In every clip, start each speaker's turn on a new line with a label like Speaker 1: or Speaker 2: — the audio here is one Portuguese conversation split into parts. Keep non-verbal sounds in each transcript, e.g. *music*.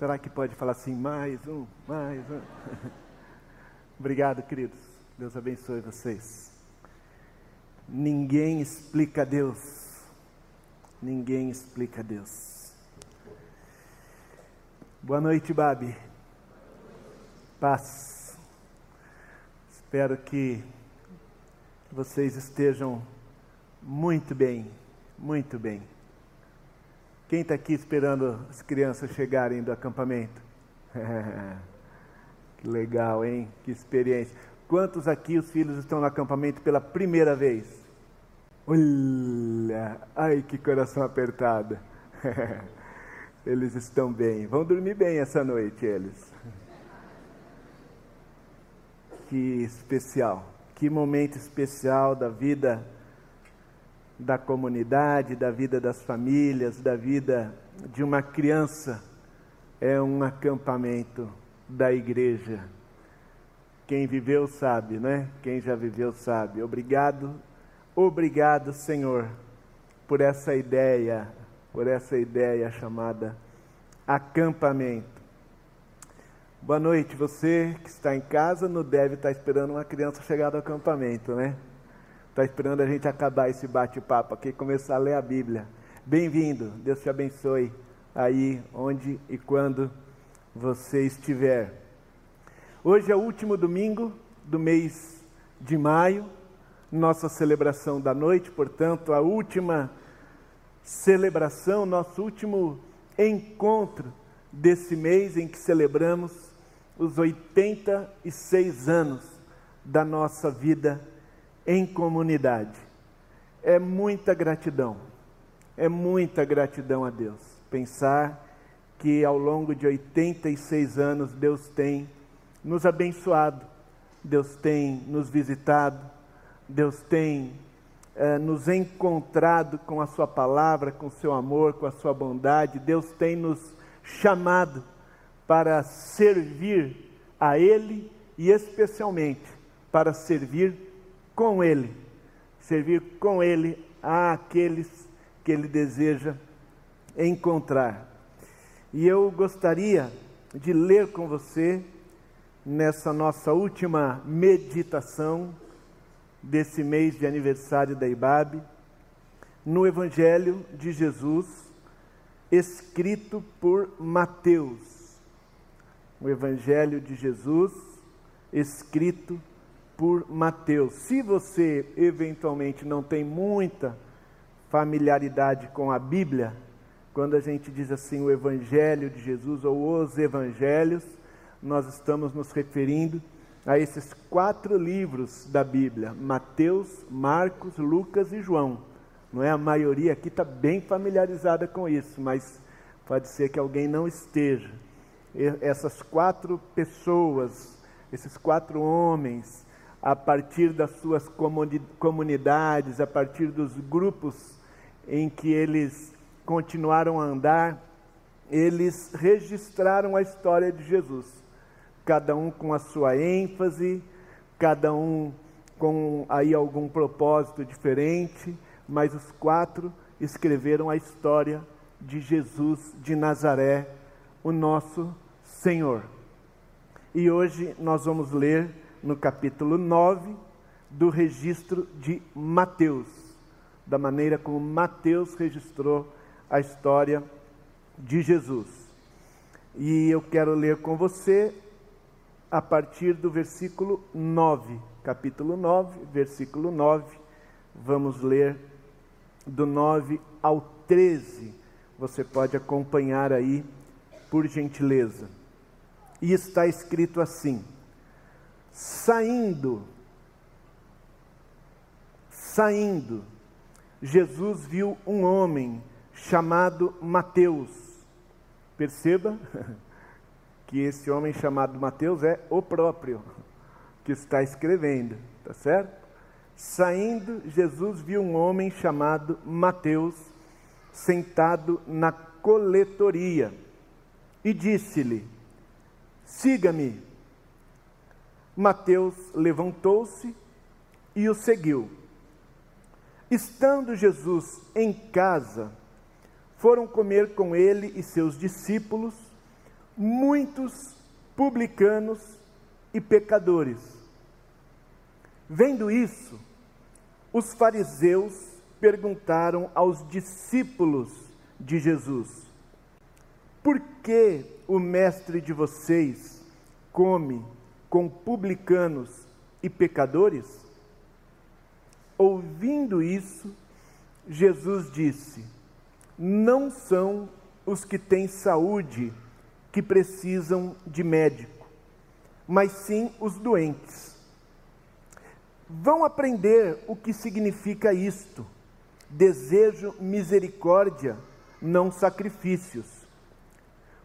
Speaker 1: Será que pode falar assim, mais um, mais um? *laughs* Obrigado, queridos. Deus abençoe vocês. Ninguém explica Deus. Ninguém explica Deus. Boa noite, Babi. Paz. Espero que vocês estejam muito bem, muito bem. Quem está aqui esperando as crianças chegarem do acampamento? *laughs* que legal, hein? Que experiência. Quantos aqui os filhos estão no acampamento pela primeira vez? Olha, ai que coração apertado. *laughs* eles estão bem. Vão dormir bem essa noite, eles. Que especial, que momento especial da vida da comunidade, da vida das famílias, da vida de uma criança, é um acampamento da igreja. Quem viveu sabe, né? Quem já viveu sabe. Obrigado, obrigado, Senhor, por essa ideia, por essa ideia chamada acampamento. Boa noite, você que está em casa não deve estar esperando uma criança chegar do acampamento, né? Está esperando a gente acabar esse bate-papo aqui e começar a ler a Bíblia. Bem-vindo, Deus te abençoe aí, onde e quando você estiver. Hoje é o último domingo do mês de maio, nossa celebração da noite, portanto, a última celebração, nosso último encontro desse mês em que celebramos os 86 anos da nossa vida em comunidade. É muita gratidão, é muita gratidão a Deus. Pensar que ao longo de 86 anos Deus tem nos abençoado, Deus tem nos visitado, Deus tem eh, nos encontrado com a Sua palavra, com o seu amor, com a Sua bondade, Deus tem nos chamado para servir a Ele e especialmente para servir com Ele, servir com Ele àqueles que Ele deseja encontrar. E eu gostaria de ler com você, nessa nossa última meditação desse mês de aniversário da IBAB, no Evangelho de Jesus, escrito por Mateus. O Evangelho de Jesus, escrito por Mateus. Se você eventualmente não tem muita familiaridade com a Bíblia, quando a gente diz assim o Evangelho de Jesus ou os Evangelhos, nós estamos nos referindo a esses quatro livros da Bíblia: Mateus, Marcos, Lucas e João. Não é a maioria aqui está bem familiarizada com isso, mas pode ser que alguém não esteja. essas quatro pessoas, esses quatro homens, a partir das suas comunidades, a partir dos grupos em que eles continuaram a andar, eles registraram a história de Jesus, cada um com a sua ênfase, cada um com aí algum propósito diferente, mas os quatro escreveram a história de Jesus de Nazaré, o nosso Senhor. E hoje nós vamos ler no capítulo 9 do registro de Mateus, da maneira como Mateus registrou a história de Jesus. E eu quero ler com você a partir do versículo 9, capítulo 9, versículo 9. Vamos ler do 9 ao 13. Você pode acompanhar aí, por gentileza. E está escrito assim: Saindo, saindo, Jesus viu um homem chamado Mateus. Perceba *laughs* que esse homem chamado Mateus é o próprio que está escrevendo, tá certo? Saindo, Jesus viu um homem chamado Mateus sentado na coletoria e disse-lhe: Siga-me. Mateus levantou-se e o seguiu. Estando Jesus em casa, foram comer com ele e seus discípulos muitos publicanos e pecadores. Vendo isso, os fariseus perguntaram aos discípulos de Jesus: Por que o mestre de vocês come com publicanos e pecadores? Ouvindo isso, Jesus disse: Não são os que têm saúde que precisam de médico, mas sim os doentes. Vão aprender o que significa isto. Desejo misericórdia, não sacrifícios.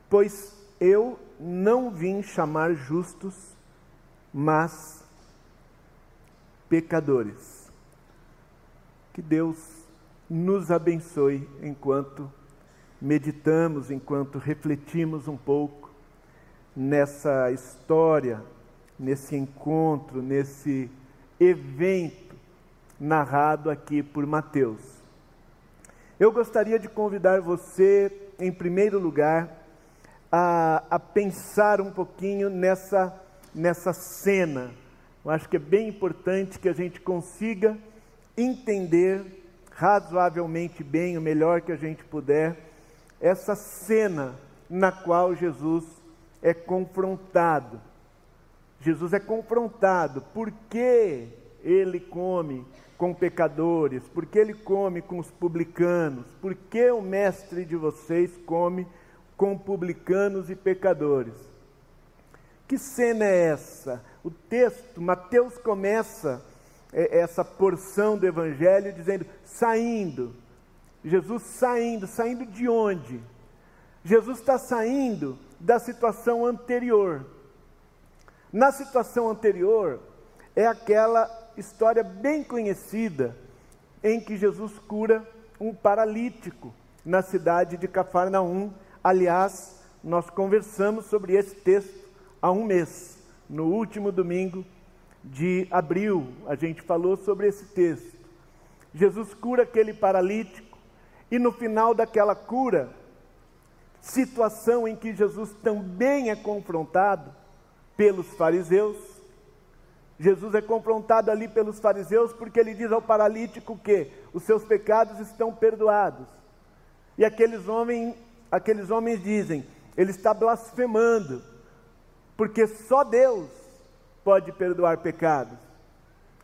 Speaker 1: Pois eu não vim chamar justos, mas pecadores. Que Deus nos abençoe enquanto meditamos, enquanto refletimos um pouco nessa história, nesse encontro, nesse evento narrado aqui por Mateus. Eu gostaria de convidar você, em primeiro lugar, a, a pensar um pouquinho nessa, nessa cena. Eu acho que é bem importante que a gente consiga entender razoavelmente bem, o melhor que a gente puder, essa cena na qual Jesus é confrontado. Jesus é confrontado porque ele come com pecadores, porque ele come com os publicanos, porque o mestre de vocês come com publicanos e pecadores. Que cena é essa? O texto, Mateus começa é, essa porção do Evangelho dizendo: saindo. Jesus saindo, saindo de onde? Jesus está saindo da situação anterior. Na situação anterior, é aquela história bem conhecida em que Jesus cura um paralítico na cidade de Cafarnaum. Aliás, nós conversamos sobre esse texto há um mês, no último domingo de abril, a gente falou sobre esse texto. Jesus cura aquele paralítico e no final daquela cura, situação em que Jesus também é confrontado pelos fariseus. Jesus é confrontado ali pelos fariseus porque ele diz ao paralítico que os seus pecados estão perdoados. E aqueles homens, aqueles homens dizem, ele está blasfemando, porque só Deus pode perdoar pecados.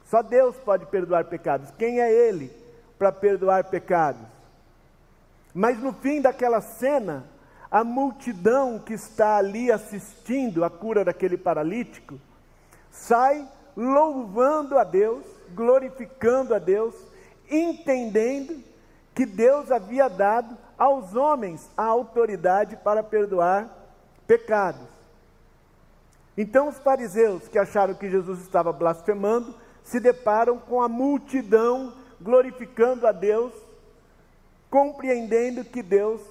Speaker 1: Só Deus pode perdoar pecados. Quem é ele para perdoar pecados? Mas no fim daquela cena, a multidão que está ali assistindo a cura daquele paralítico sai louvando a Deus, glorificando a Deus, entendendo que Deus havia dado aos homens a autoridade para perdoar pecados. Então os fariseus que acharam que Jesus estava blasfemando se deparam com a multidão glorificando a Deus, compreendendo que Deus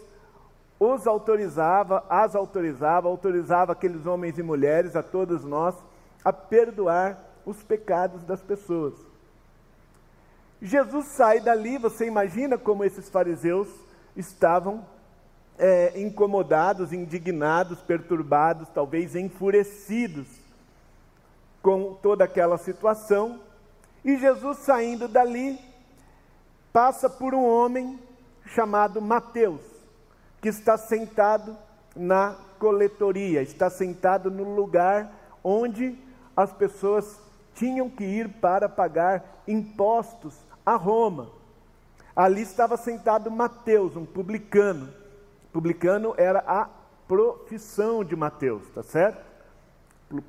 Speaker 1: os autorizava, as autorizava, autorizava aqueles homens e mulheres, a todos nós, a perdoar os pecados das pessoas. Jesus sai dali, você imagina como esses fariseus estavam é, incomodados, indignados, perturbados, talvez enfurecidos com toda aquela situação. E Jesus saindo dali, passa por um homem chamado Mateus que está sentado na coletoria, está sentado no lugar onde as pessoas tinham que ir para pagar impostos a Roma. Ali estava sentado Mateus, um publicano. Publicano era a profissão de Mateus, tá certo?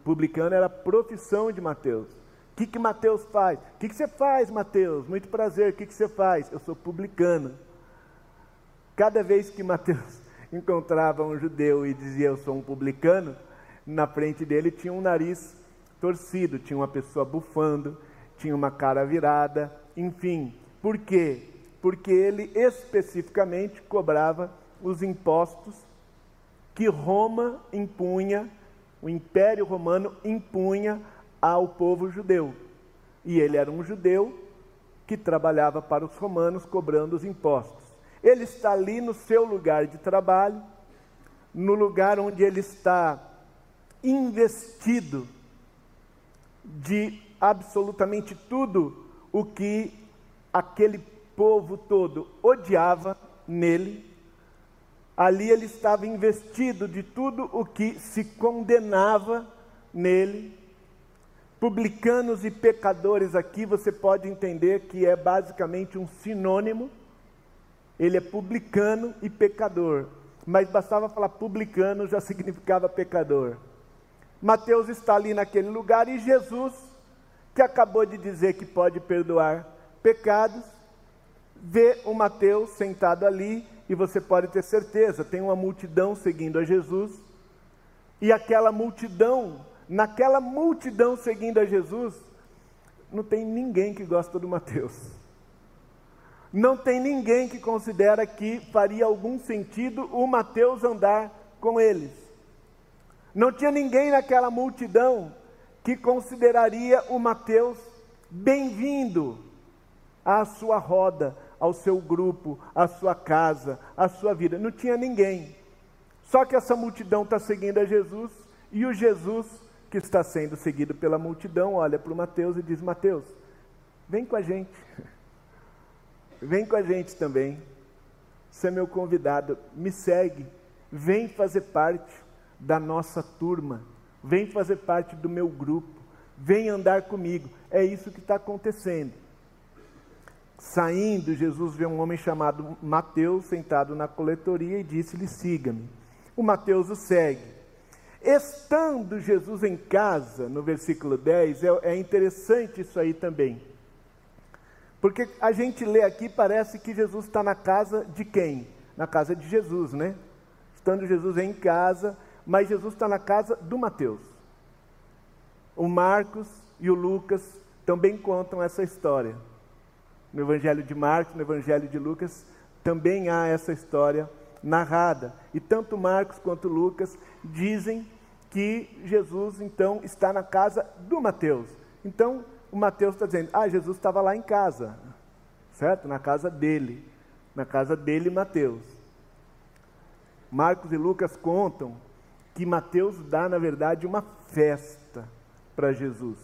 Speaker 1: Publicano era a profissão de Mateus. O que, que Mateus faz? O que, que você faz, Mateus? Muito prazer, o que, que você faz? Eu sou publicano. Cada vez que Mateus *laughs* encontrava um judeu e dizia eu sou um publicano, na frente dele tinha um nariz torcido, tinha uma pessoa bufando, tinha uma cara virada, enfim. Por quê? Porque ele especificamente cobrava os impostos que Roma impunha, o Império Romano impunha ao povo judeu. E ele era um judeu que trabalhava para os romanos cobrando os impostos. Ele está ali no seu lugar de trabalho, no lugar onde ele está investido de absolutamente tudo o que aquele povo todo odiava nele. Ali ele estava investido de tudo o que se condenava nele. Publicanos e pecadores aqui você pode entender que é basicamente um sinônimo. Ele é publicano e pecador, mas bastava falar publicano já *laughs* significava pecador. Mateus está ali naquele lugar e Jesus, que acabou de dizer que pode perdoar pecados, vê o Mateus sentado ali e você pode ter certeza, tem uma multidão seguindo a Jesus, e aquela multidão, naquela multidão seguindo a Jesus, não tem ninguém que gosta do Mateus. Não tem ninguém que considera que faria algum sentido o Mateus andar com eles. Não tinha ninguém naquela multidão que consideraria o Mateus bem-vindo à sua roda, ao seu grupo, à sua casa, à sua vida. Não tinha ninguém. Só que essa multidão está seguindo a Jesus e o Jesus que está sendo seguido pela multidão olha para o Mateus e diz: Mateus, vem com a gente. *laughs* Vem com a gente também. Você é meu convidado. Me segue. Vem fazer parte da nossa turma. Vem fazer parte do meu grupo. Vem andar comigo. É isso que está acontecendo. Saindo, Jesus vê um homem chamado Mateus sentado na coletoria e disse-lhe: Siga-me. O Mateus o segue. Estando Jesus em casa, no versículo 10, é, é interessante isso aí também. Porque a gente lê aqui, parece que Jesus está na casa de quem? Na casa de Jesus, né? Estando Jesus em casa, mas Jesus está na casa do Mateus. O Marcos e o Lucas também contam essa história. No Evangelho de Marcos, no Evangelho de Lucas, também há essa história narrada. E tanto Marcos quanto Lucas dizem que Jesus então está na casa do Mateus. Então, o Mateus está dizendo: Ah, Jesus estava lá em casa, certo? Na casa dele, na casa dele, Mateus. Marcos e Lucas contam que Mateus dá, na verdade, uma festa para Jesus,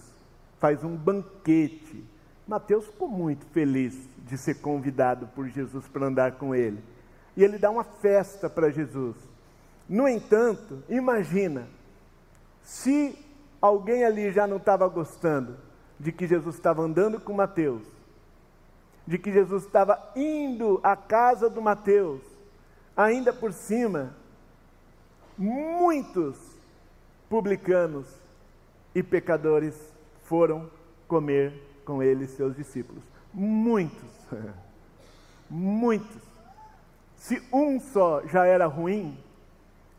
Speaker 1: faz um banquete Mateus ficou muito feliz de ser convidado por Jesus para andar com ele. E ele dá uma festa para Jesus. No entanto, imagina, se alguém ali já não estava gostando de que Jesus estava andando com Mateus, de que Jesus estava indo à casa do Mateus, ainda por cima, muitos publicanos e pecadores foram comer com ele seus discípulos. Muitos, *laughs* muitos. Se um só já era ruim,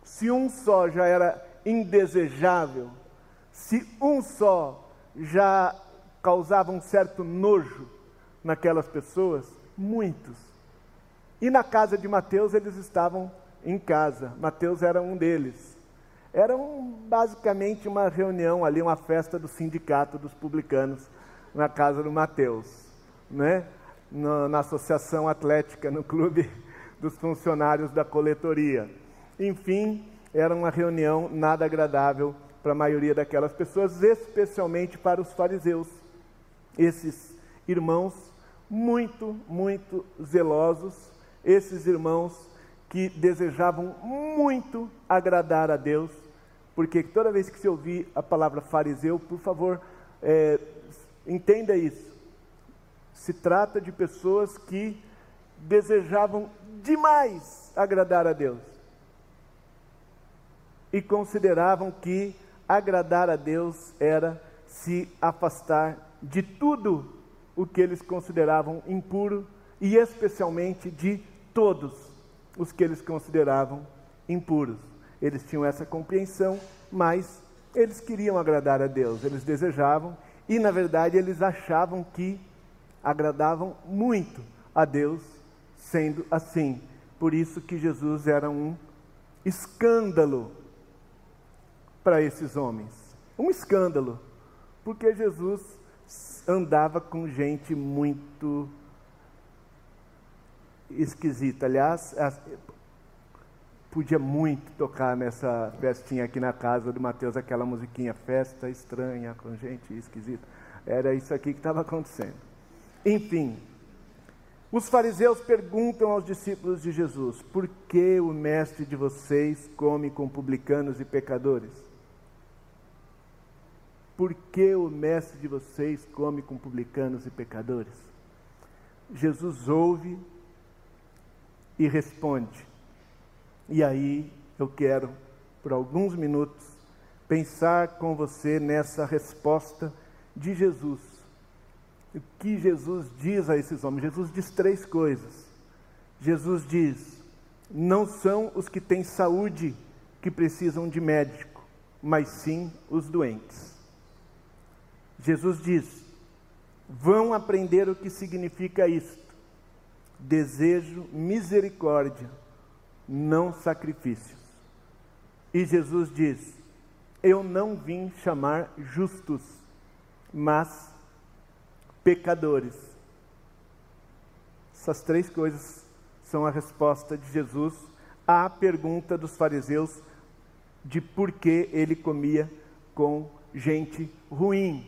Speaker 1: se um só já era indesejável, se um só já causava um certo nojo naquelas pessoas, muitos. E na casa de Mateus eles estavam em casa, Mateus era um deles. Era um, basicamente uma reunião ali, uma festa do sindicato dos publicanos na casa do Mateus, né? Na, na Associação Atlética, no clube dos funcionários da coletoria. Enfim, era uma reunião nada agradável para a maioria daquelas pessoas, especialmente para os fariseus. Esses irmãos muito, muito zelosos, esses irmãos que desejavam muito agradar a Deus, porque toda vez que se ouvir a palavra fariseu, por favor, é, Entenda isso. Se trata de pessoas que desejavam demais agradar a Deus e consideravam que agradar a Deus era se afastar de tudo o que eles consideravam impuro e especialmente de todos os que eles consideravam impuros. Eles tinham essa compreensão, mas eles queriam agradar a Deus, eles desejavam e na verdade eles achavam que agradavam muito a Deus sendo assim. Por isso que Jesus era um escândalo para esses homens. Um escândalo, porque Jesus andava com gente muito esquisita. Aliás, podia muito tocar nessa festinha aqui na casa do Mateus, aquela musiquinha, festa estranha, com gente esquisita. Era isso aqui que estava acontecendo. Enfim, os fariseus perguntam aos discípulos de Jesus: por que o mestre de vocês come com publicanos e pecadores? Por que o mestre de vocês come com publicanos e pecadores? Jesus ouve e responde. E aí eu quero, por alguns minutos, pensar com você nessa resposta de Jesus. O que Jesus diz a esses homens? Jesus diz três coisas. Jesus diz: não são os que têm saúde que precisam de médico, mas sim os doentes. Jesus diz: vão aprender o que significa isto. Desejo misericórdia, não sacrifícios. E Jesus diz: Eu não vim chamar justos, mas pecadores. Essas três coisas são a resposta de Jesus à pergunta dos fariseus de por que ele comia com gente ruim.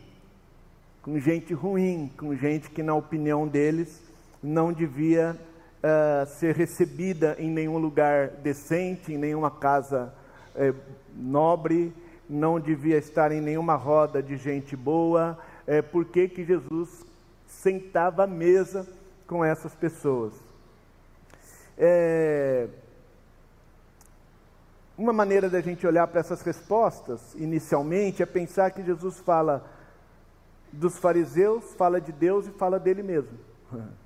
Speaker 1: Com gente ruim, com gente que, na opinião deles, não devia uh, ser recebida em nenhum lugar decente, em nenhuma casa uh, nobre, não devia estar em nenhuma roda de gente boa. Uh, por que, que Jesus sentava à mesa com essas pessoas? É, uma maneira da gente olhar para essas respostas, inicialmente, é pensar que Jesus fala dos fariseus, fala de Deus e fala dele mesmo. *laughs*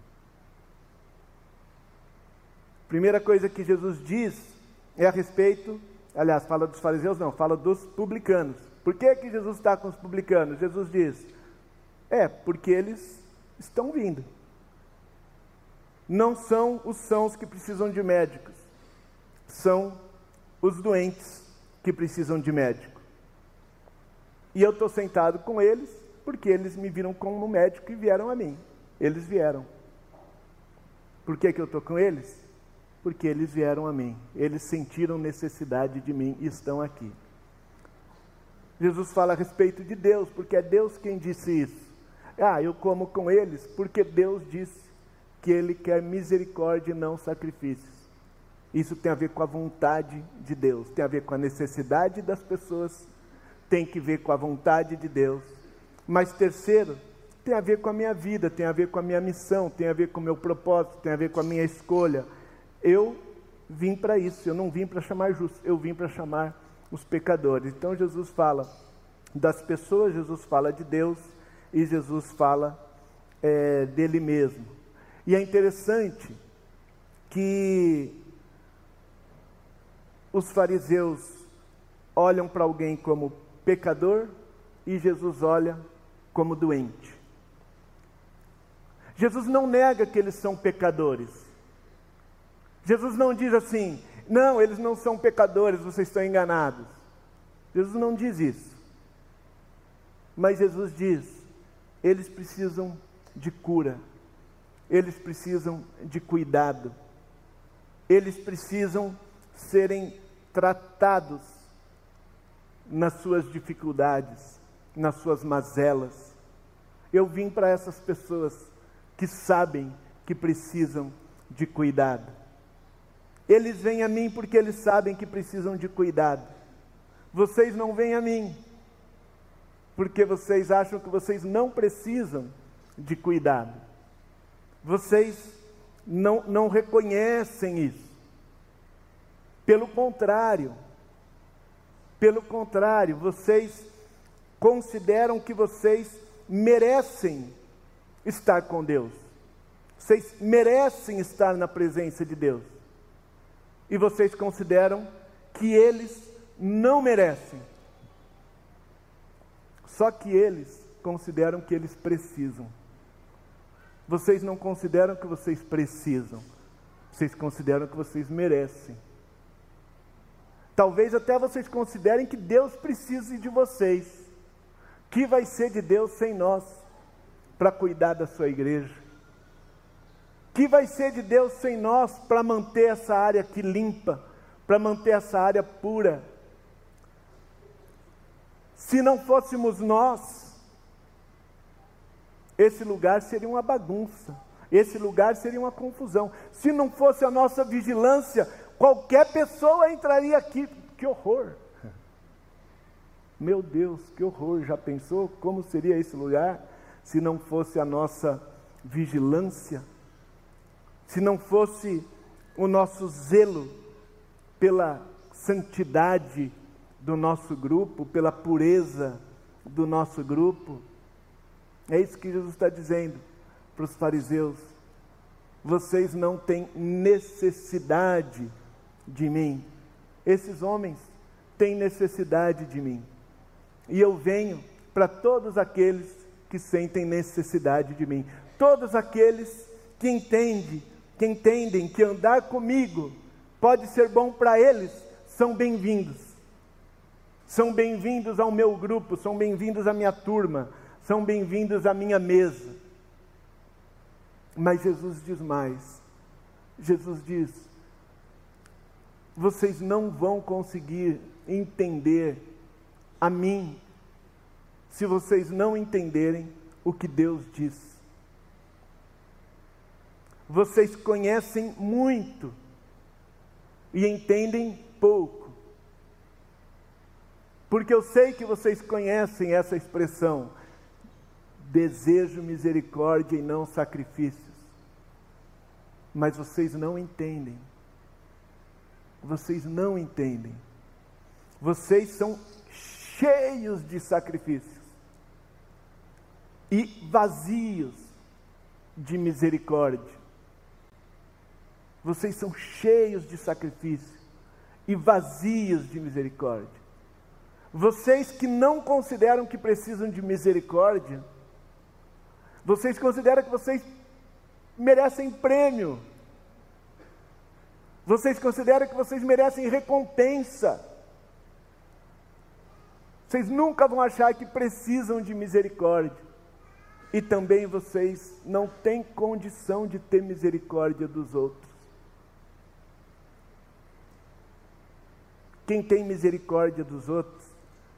Speaker 1: Primeira coisa que Jesus diz é a respeito, aliás, fala dos fariseus, não, fala dos publicanos. Por que, que Jesus está com os publicanos? Jesus diz: é, porque eles estão vindo. Não são os sãos que precisam de médicos, são os doentes que precisam de médico. E eu estou sentado com eles porque eles me viram como médico e vieram a mim. Eles vieram. Por que, que eu estou com eles? Porque eles vieram a mim. Eles sentiram necessidade de mim e estão aqui. Jesus fala a respeito de Deus, porque é Deus quem disse isso. Ah, eu como com eles porque Deus disse que Ele quer misericórdia e não sacrifícios. Isso tem a ver com a vontade de Deus, tem a ver com a necessidade das pessoas, tem que ver com a vontade de Deus. Mas terceiro, tem a ver com a minha vida, tem a ver com a minha missão, tem a ver com o meu propósito, tem a ver com a minha escolha. Eu vim para isso, eu não vim para chamar justos, eu vim para chamar os pecadores. Então Jesus fala das pessoas, Jesus fala de Deus e Jesus fala é, dele mesmo. E é interessante que os fariseus olham para alguém como pecador e Jesus olha como doente. Jesus não nega que eles são pecadores. Jesus não diz assim, não, eles não são pecadores, vocês estão enganados. Jesus não diz isso. Mas Jesus diz, eles precisam de cura, eles precisam de cuidado, eles precisam serem tratados nas suas dificuldades, nas suas mazelas. Eu vim para essas pessoas que sabem que precisam de cuidado. Eles vêm a mim porque eles sabem que precisam de cuidado. Vocês não vêm a mim porque vocês acham que vocês não precisam de cuidado. Vocês não, não reconhecem isso. Pelo contrário, pelo contrário, vocês consideram que vocês merecem estar com Deus. Vocês merecem estar na presença de Deus. E vocês consideram que eles não merecem. Só que eles consideram que eles precisam. Vocês não consideram que vocês precisam. Vocês consideram que vocês merecem. Talvez até vocês considerem que Deus precise de vocês. Que vai ser de Deus sem nós para cuidar da sua igreja? Que vai ser de Deus sem nós para manter essa área aqui limpa, para manter essa área pura. Se não fôssemos nós, esse lugar seria uma bagunça, esse lugar seria uma confusão. Se não fosse a nossa vigilância, qualquer pessoa entraria aqui. Que horror! Meu Deus, que horror! Já pensou como seria esse lugar se não fosse a nossa vigilância? Se não fosse o nosso zelo pela santidade do nosso grupo, pela pureza do nosso grupo? É isso que Jesus está dizendo para os fariseus. Vocês não têm necessidade de mim. Esses homens têm necessidade de mim. E eu venho para todos aqueles que sentem necessidade de mim. Todos aqueles que entendem, que entendem que andar comigo pode ser bom para eles, são bem-vindos. São bem-vindos ao meu grupo, são bem-vindos à minha turma, são bem-vindos à minha mesa. Mas Jesus diz mais. Jesus diz: vocês não vão conseguir entender a mim se vocês não entenderem o que Deus diz. Vocês conhecem muito e entendem pouco. Porque eu sei que vocês conhecem essa expressão: desejo misericórdia e não sacrifícios. Mas vocês não entendem. Vocês não entendem. Vocês são cheios de sacrifícios e vazios de misericórdia. Vocês são cheios de sacrifício e vazios de misericórdia. Vocês que não consideram que precisam de misericórdia, vocês consideram que vocês merecem prêmio. Vocês consideram que vocês merecem recompensa. Vocês nunca vão achar que precisam de misericórdia. E também vocês não têm condição de ter misericórdia dos outros. Quem tem misericórdia dos outros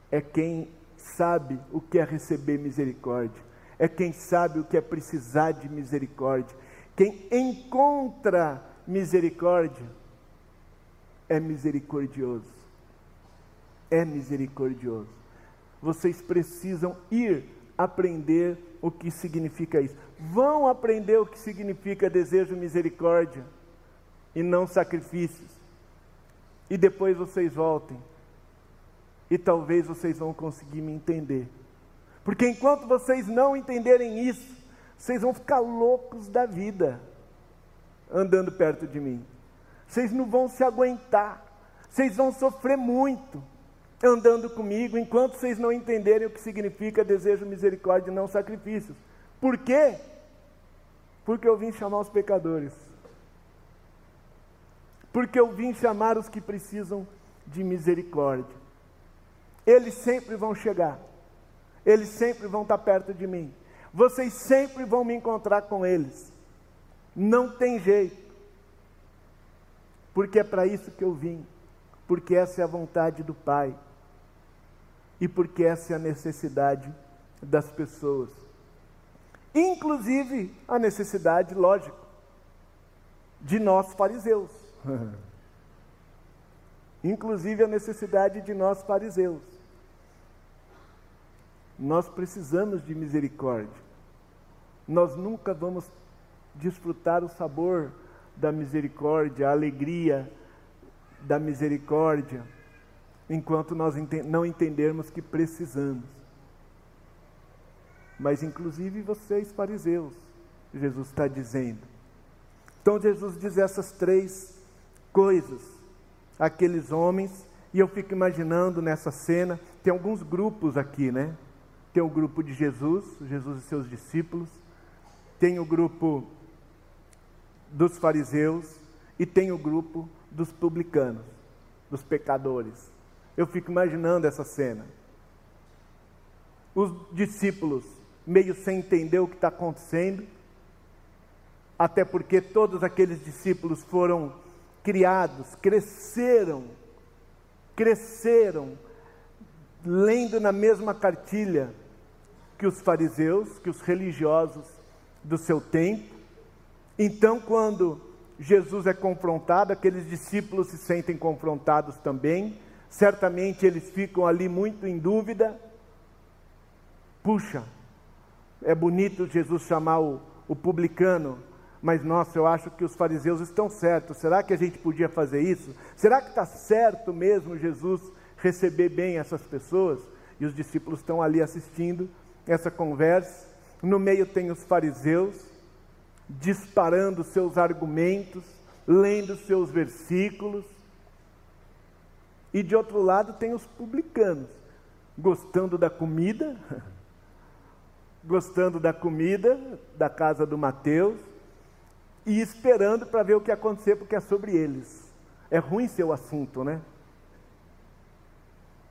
Speaker 1: é quem sabe o que é receber misericórdia, é quem sabe o que é precisar de misericórdia. Quem encontra misericórdia é misericordioso. É misericordioso. Vocês precisam ir aprender o que significa isso. Vão aprender o que significa desejo misericórdia e não sacrifícios. E depois vocês voltem. E talvez vocês vão conseguir me entender. Porque enquanto vocês não entenderem isso, vocês vão ficar loucos da vida andando perto de mim. Vocês não vão se aguentar. Vocês vão sofrer muito andando comigo enquanto vocês não entenderem o que significa desejo, misericórdia e não sacrifícios. Por quê? Porque eu vim chamar os pecadores. Porque eu vim chamar os que precisam de misericórdia. Eles sempre vão chegar. Eles sempre vão estar perto de mim. Vocês sempre vão me encontrar com eles. Não tem jeito. Porque é para isso que eu vim. Porque essa é a vontade do Pai. E porque essa é a necessidade das pessoas. Inclusive a necessidade, lógico, de nós fariseus. *laughs* Inclusive a necessidade de nós fariseus. Nós precisamos de misericórdia. Nós nunca vamos desfrutar o sabor da misericórdia, a alegria da misericórdia, enquanto nós não entendermos que precisamos. Mas, inclusive, vocês, fariseus, Jesus está dizendo. Então, Jesus diz essas três coisas àqueles homens, e eu fico imaginando nessa cena, tem alguns grupos aqui, né? Tem o grupo de Jesus, Jesus e seus discípulos, tem o grupo dos fariseus e tem o grupo dos publicanos, dos pecadores. Eu fico imaginando essa cena. Os discípulos meio sem entender o que está acontecendo, até porque todos aqueles discípulos foram criados, cresceram, cresceram, lendo na mesma cartilha que os fariseus, que os religiosos do seu tempo. Então, quando Jesus é confrontado, aqueles discípulos se sentem confrontados também. Certamente eles ficam ali muito em dúvida. Puxa, é bonito Jesus chamar o, o publicano, mas nossa, eu acho que os fariseus estão certos. Será que a gente podia fazer isso? Será que está certo mesmo Jesus receber bem essas pessoas? E os discípulos estão ali assistindo essa conversa. No meio tem os fariseus disparando seus argumentos, lendo seus versículos. E de outro lado tem os publicanos, gostando da comida, *laughs* gostando da comida da casa do Mateus e esperando para ver o que acontecer, porque é sobre eles. É ruim seu assunto, né?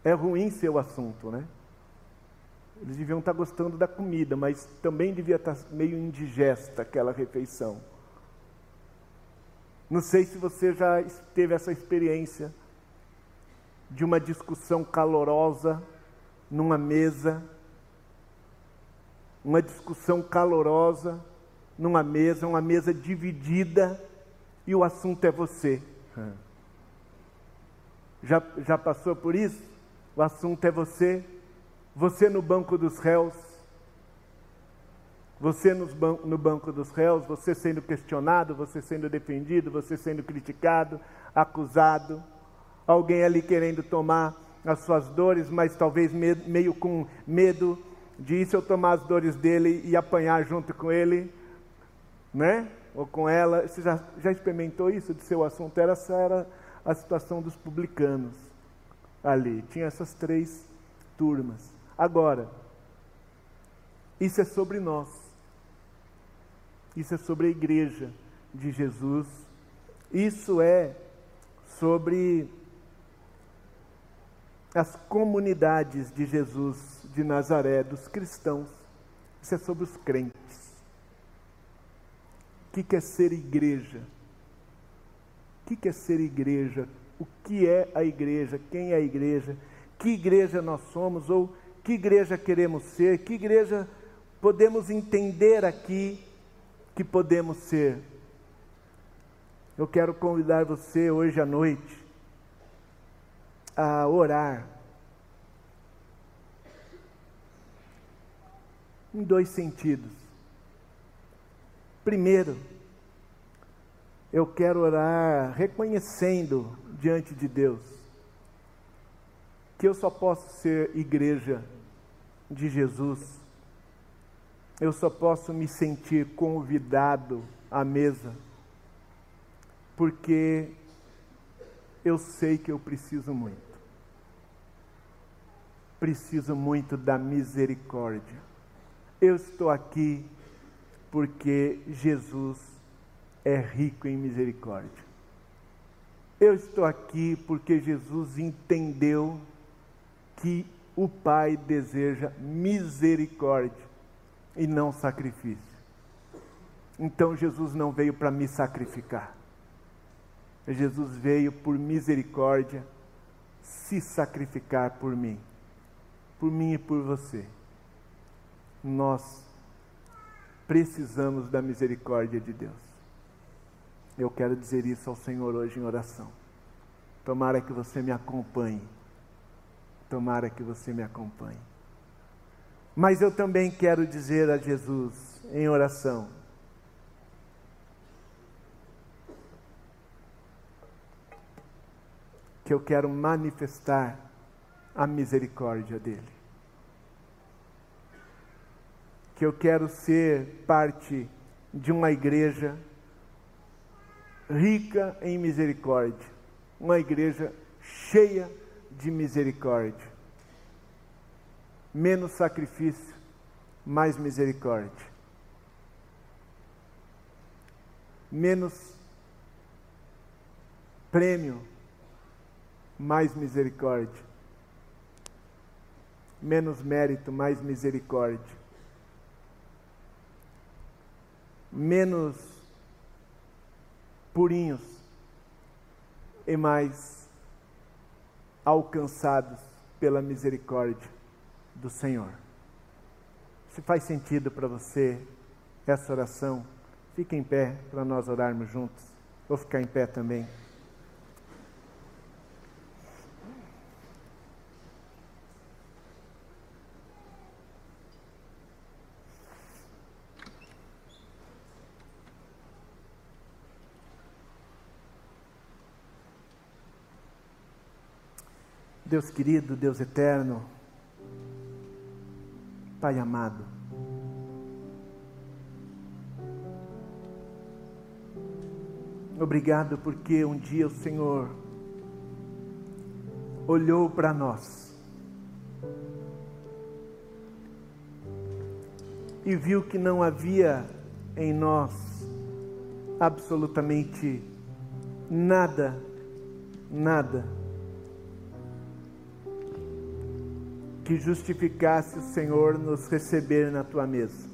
Speaker 1: É ruim seu assunto, né? Eles deviam estar gostando da comida, mas também devia estar meio indigesta aquela refeição. Não sei se você já teve essa experiência de uma discussão calorosa numa mesa, uma discussão calorosa numa mesa, uma mesa dividida e o assunto é você. Já, já passou por isso? O assunto é você. Você no banco dos réus, você ban no banco dos réus, você sendo questionado, você sendo defendido, você sendo criticado, acusado, alguém ali querendo tomar as suas dores, mas talvez meio com medo de se eu tomar as dores dele e apanhar junto com ele, né? Ou com ela. Você já, já experimentou isso de seu assunto? Era, essa era a situação dos publicanos ali. Tinha essas três turmas. Agora, isso é sobre nós. Isso é sobre a igreja de Jesus. Isso é sobre as comunidades de Jesus de Nazaré, dos cristãos. Isso é sobre os crentes. O que é ser igreja? O que é ser igreja? O que é a igreja? Quem é a igreja? Que igreja nós somos? Ou que igreja queremos ser, que igreja podemos entender aqui que podemos ser. Eu quero convidar você hoje à noite a orar em dois sentidos. Primeiro, eu quero orar reconhecendo diante de Deus que eu só posso ser igreja de Jesus, eu só posso me sentir convidado à mesa, porque eu sei que eu preciso muito. Preciso muito da misericórdia. Eu estou aqui porque Jesus é rico em misericórdia. Eu estou aqui porque Jesus entendeu que o Pai deseja misericórdia e não sacrifício. Então Jesus não veio para me sacrificar. Jesus veio por misericórdia se sacrificar por mim, por mim e por você. Nós precisamos da misericórdia de Deus. Eu quero dizer isso ao Senhor hoje em oração. Tomara que você me acompanhe Tomara que você me acompanhe. Mas eu também quero dizer a Jesus em oração: que eu quero manifestar a misericórdia dele. Que eu quero ser parte de uma igreja rica em misericórdia, uma igreja cheia de misericórdia. Menos sacrifício, mais misericórdia. Menos prêmio, mais misericórdia. Menos mérito, mais misericórdia. Menos purinhos, e mais alcançados pela misericórdia do Senhor. Se faz sentido para você essa oração, fique em pé para nós orarmos juntos. Vou ficar em pé também. Deus querido, Deus eterno, Pai amado, obrigado porque um dia o Senhor olhou para nós e viu que não havia em nós absolutamente nada, nada que justificasse o Senhor nos receber na tua mesa.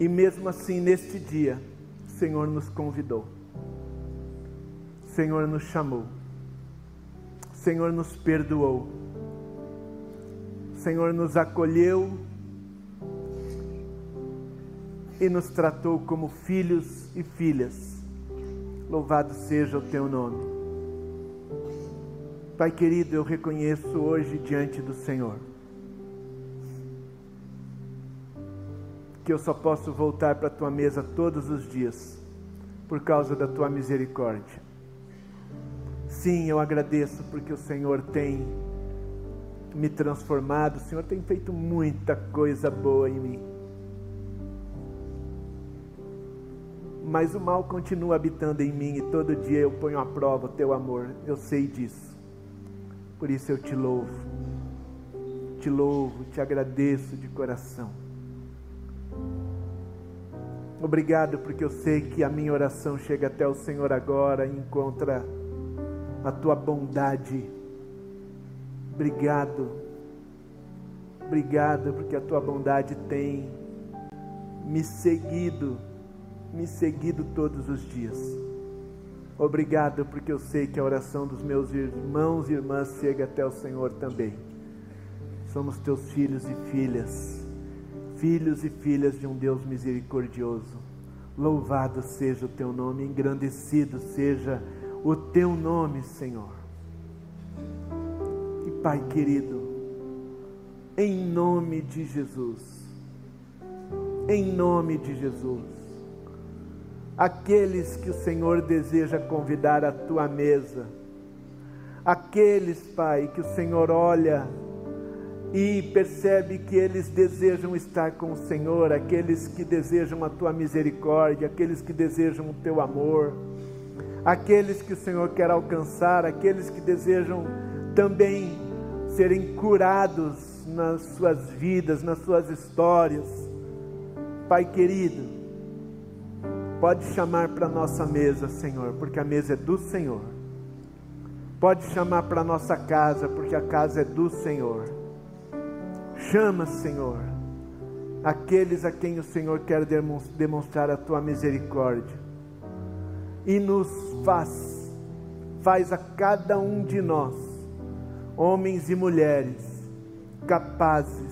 Speaker 1: E mesmo assim, neste dia, o Senhor nos convidou, o Senhor nos chamou, o Senhor nos perdoou, o Senhor nos acolheu e nos tratou como filhos e filhas. Louvado seja o teu nome. Pai querido, eu reconheço hoje diante do Senhor que eu só posso voltar para a tua mesa todos os dias por causa da tua misericórdia. Sim, eu agradeço porque o Senhor tem me transformado, o Senhor tem feito muita coisa boa em mim. Mas o mal continua habitando em mim e todo dia eu ponho à prova o teu amor, eu sei disso. Por isso eu te louvo, te louvo, te agradeço de coração. Obrigado, porque eu sei que a minha oração chega até o Senhor agora e encontra a tua bondade. Obrigado, obrigado, porque a tua bondade tem me seguido, me seguido todos os dias. Obrigado, porque eu sei que a oração dos meus irmãos e irmãs chega até o Senhor também. Somos teus filhos e filhas, filhos e filhas de um Deus misericordioso. Louvado seja o teu nome, engrandecido seja o teu nome, Senhor. E Pai querido, em nome de Jesus, em nome de Jesus, aqueles que o Senhor deseja convidar à tua mesa, aqueles, Pai, que o Senhor olha e percebe que eles desejam estar com o Senhor, aqueles que desejam a tua misericórdia, aqueles que desejam o teu amor, aqueles que o Senhor quer alcançar, aqueles que desejam também serem curados nas suas vidas, nas suas histórias. Pai querido, Pode chamar para nossa mesa, Senhor, porque a mesa é do Senhor. Pode chamar para nossa casa, porque a casa é do Senhor. Chama, Senhor, aqueles a quem o Senhor quer demonstrar a tua misericórdia. E nos faz, faz a cada um de nós, homens e mulheres, capazes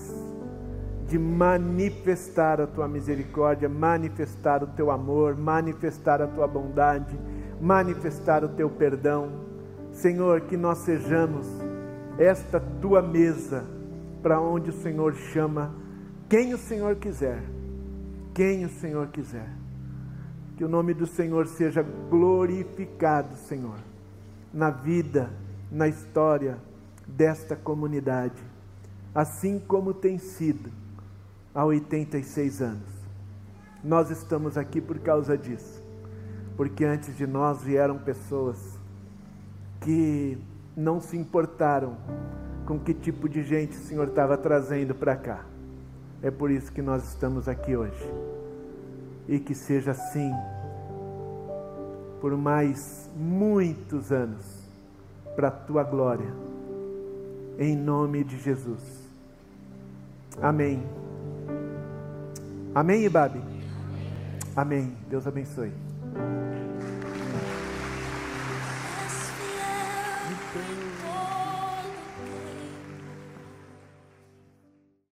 Speaker 1: de manifestar a tua misericórdia, manifestar o teu amor, manifestar a tua bondade, manifestar o teu perdão. Senhor, que nós sejamos esta tua mesa para onde o Senhor chama quem o Senhor quiser. Quem o Senhor quiser. Que o nome do Senhor seja glorificado, Senhor, na vida, na história desta comunidade, assim como tem sido há 86 anos. Nós estamos aqui por causa disso, porque antes de nós vieram pessoas que não se importaram com que tipo de gente o Senhor estava trazendo para cá. É por isso que nós estamos aqui hoje. E que seja assim por mais muitos anos, para a tua glória, em nome de Jesus. Amém. Amém, Ibabe? Amém. Deus abençoe.